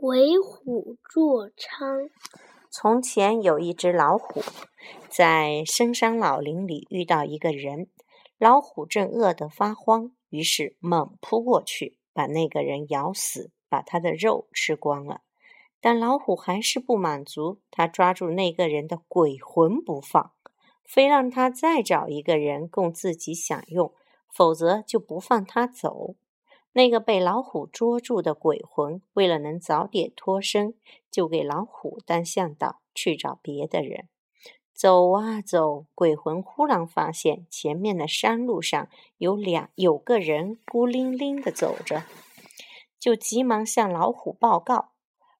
为虎作伥。从前有一只老虎，在深山老林里遇到一个人，老虎正饿得发慌，于是猛扑过去，把那个人咬死，把他的肉吃光了。但老虎还是不满足，他抓住那个人的鬼魂不放，非让他再找一个人供自己享用，否则就不放他走。那个被老虎捉住的鬼魂，为了能早点脱身，就给老虎当向导去找别的人。走啊走，鬼魂忽然发现前面的山路上有两有个人孤零零的走着，就急忙向老虎报告。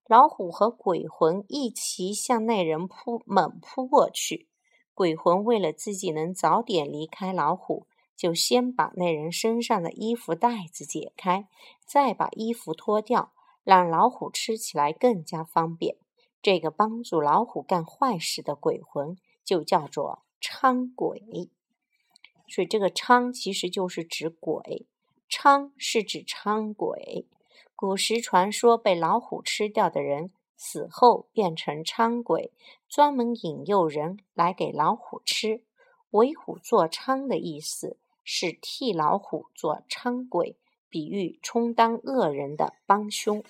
老虎和鬼魂一齐向那人扑猛扑过去。鬼魂为了自己能早点离开老虎。就先把那人身上的衣服带子解开，再把衣服脱掉，让老虎吃起来更加方便。这个帮助老虎干坏事的鬼魂就叫做伥鬼。所以这个伥其实就是指鬼，伥是指伥鬼。古时传说被老虎吃掉的人死后变成伥鬼，专门引诱人来给老虎吃。为虎作伥的意思。是替老虎做伥鬼，比喻充当恶人的帮凶。